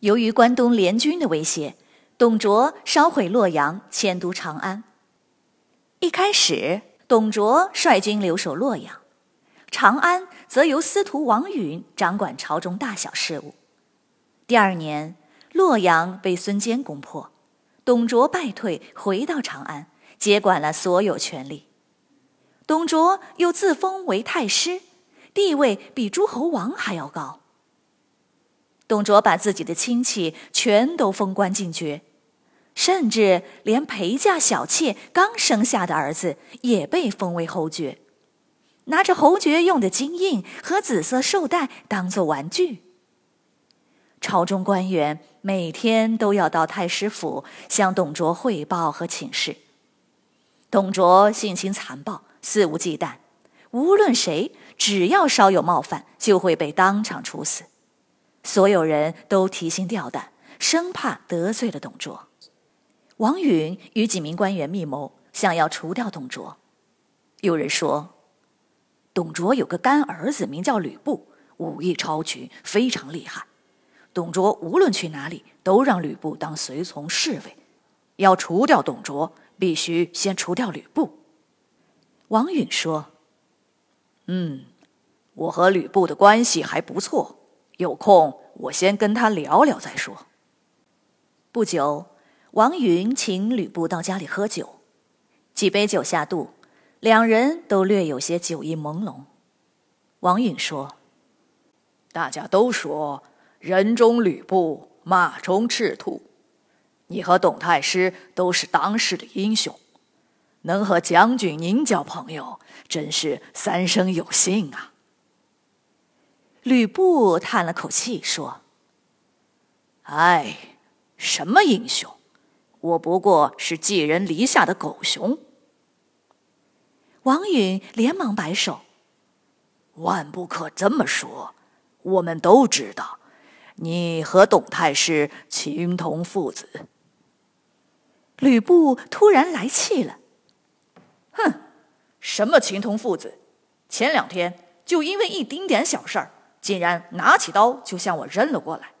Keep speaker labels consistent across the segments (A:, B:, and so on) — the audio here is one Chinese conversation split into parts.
A: 由于关东联军的威胁，董卓烧毁洛阳，迁都长安。一开始，董卓率军留守洛阳，长安则由司徒王允掌管朝中大小事务。第二年，洛阳被孙坚攻破，董卓败退，回到长安，接管了所有权力。董卓又自封为太师，地位比诸侯王还要高。董卓把自己的亲戚全都封官进爵，甚至连陪嫁小妾刚生下的儿子也被封为侯爵，拿着侯爵用的金印和紫色绶带当做玩具。朝中官员每天都要到太师府向董卓汇报和请示。董卓性情残暴，肆无忌惮，无论谁只要稍有冒犯，就会被当场处死。所有人都提心吊胆，生怕得罪了董卓。王允与几名官员密谋，想要除掉董卓。有人说，董卓有个干儿子，名叫吕布，武艺超群，非常厉害。董卓无论去哪里，都让吕布当随从侍卫。要除掉董卓，必须先除掉吕布。王允说：“嗯，我和吕布的关系还不错。”有空，我先跟他聊聊再说。不久，王允请吕布到家里喝酒，几杯酒下肚，两人都略有些酒意朦胧。王允说：“大家都说人中吕布，马中赤兔，你和董太师都是当世的英雄，能和将军您交朋友，真是三生有幸啊。”吕布叹了口气说：“哎，什么英雄？我不过是寄人篱下的狗熊。”王允连忙摆手：“万不可这么说！我们都知道，你和董太师情同父子。”吕布突然来气了：“哼，什么情同父子？前两天就因为一丁点小事儿。”竟然拿起刀就向我扔了过来，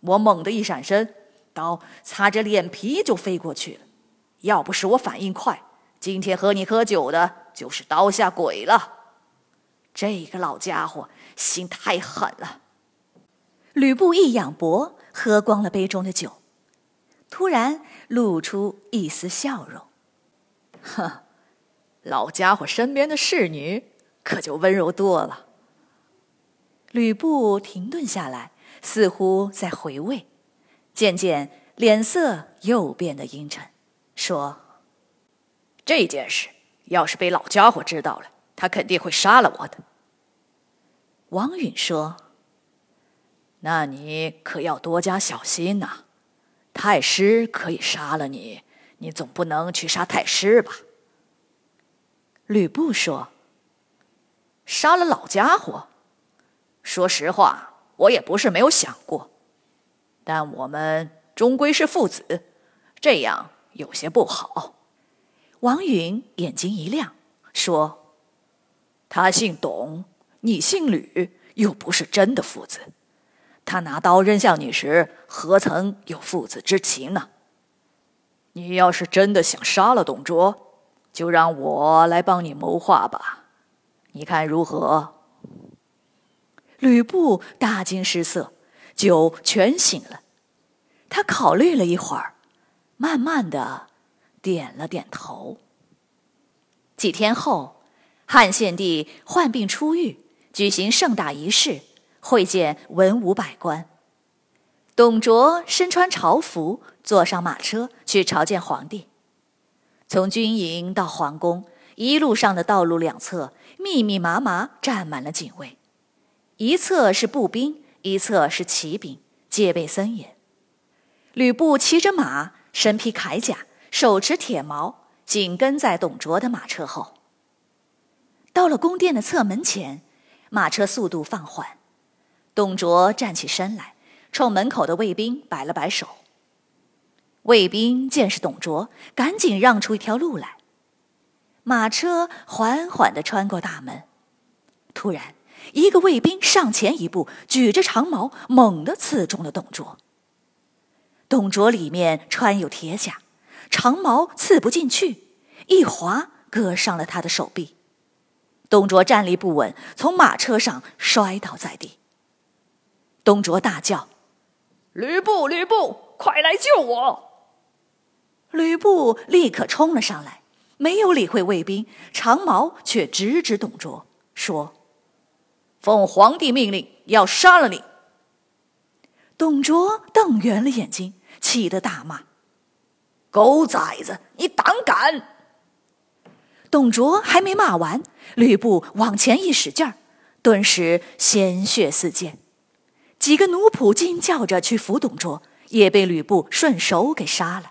A: 我猛地一闪身，刀擦着脸皮就飞过去了。要不是我反应快，今天和你喝酒的就是刀下鬼了。这个老家伙心太狠了。吕布一仰脖，喝光了杯中的酒，突然露出一丝笑容：“哼，老家伙身边的侍女可就温柔多了。”吕布停顿下来，似乎在回味，渐渐脸色又变得阴沉，说：“这件事要是被老家伙知道了，他肯定会杀了我的。”王允说：“那你可要多加小心呐！太师可以杀了你，你总不能去杀太师吧？”吕布说：“杀了老家伙。”说实话，我也不是没有想过，但我们终归是父子，这样有些不好。王允眼睛一亮，说：“他姓董，你姓吕，又不是真的父子。他拿刀扔向你时，何曾有父子之情呢？你要是真的想杀了董卓，就让我来帮你谋划吧，你看如何？”吕布大惊失色，酒全醒了。他考虑了一会儿，慢慢的点了点头。几天后，汉献帝患病出狱，举行盛大仪式，会见文武百官。董卓身穿朝服，坐上马车去朝见皇帝。从军营到皇宫，一路上的道路两侧密密麻麻站满了警卫。一侧是步兵，一侧是骑兵，戒备森严。吕布骑着马，身披铠甲，手持铁矛，紧跟在董卓的马车后。到了宫殿的侧门前，马车速度放缓。董卓站起身来，冲门口的卫兵摆了摆手。卫兵见是董卓，赶紧让出一条路来。马车缓缓地穿过大门。突然，一个卫兵上前一步，举着长矛，猛地刺中了董卓。董卓里面穿有铁甲，长矛刺不进去，一划割伤了他的手臂。董卓站立不稳，从马车上摔倒在地。董卓大叫：“
B: 吕布，吕布，快来救我！”
A: 吕布立刻冲了上来，没有理会卫兵，长矛却直指董卓，说：“奉皇帝命令，要杀了你。”董卓瞪圆了眼睛。气得大骂：“狗崽子，你胆敢！”董卓还没骂完，吕布往前一使劲儿，顿时鲜血四溅。几个奴仆惊叫着去扶董卓，也被吕布顺手给杀了。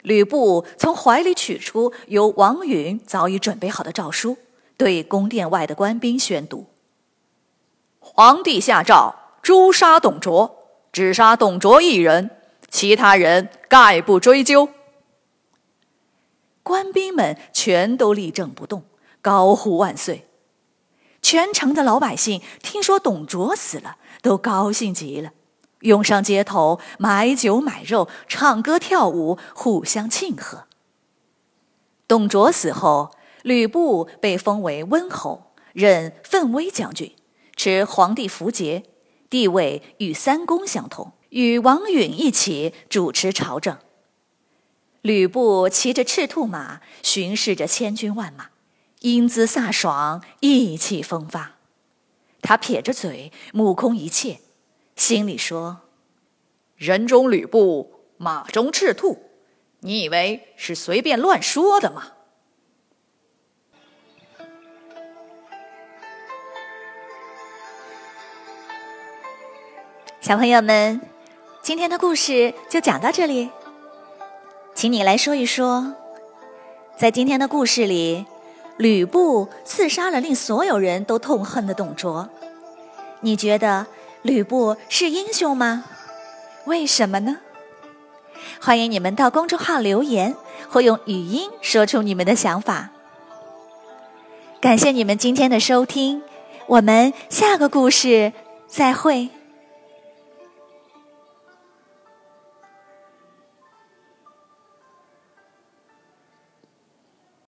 A: 吕布从怀里取出由王允早已准备好的诏书，对宫殿外的官兵宣读：“皇帝下诏，诛杀董卓，只杀董卓一人。”其他人概不追究。官兵们全都立正不动，高呼万岁。全城的老百姓听说董卓死了，都高兴极了，涌上街头买酒买肉，唱歌跳舞，互相庆贺。董卓死后，吕布被封为温侯，任奋威将军，持皇帝符节，地位与三公相同。与王允一起主持朝政。吕布骑着赤兔马，巡视着千军万马，英姿飒爽，意气风发。他撇着嘴，目空一切，心里说：“人中吕布，马中赤兔，你以为是随便乱说的吗？”小朋友们。今天的故事就讲到这里，请你来说一说，在今天的故事里，吕布刺杀了令所有人都痛恨的董卓，你觉得吕布是英雄吗？为什么呢？欢迎你们到公众号留言，或用语音说出你们的想法。感谢你们今天的收听，我们下个故事再会。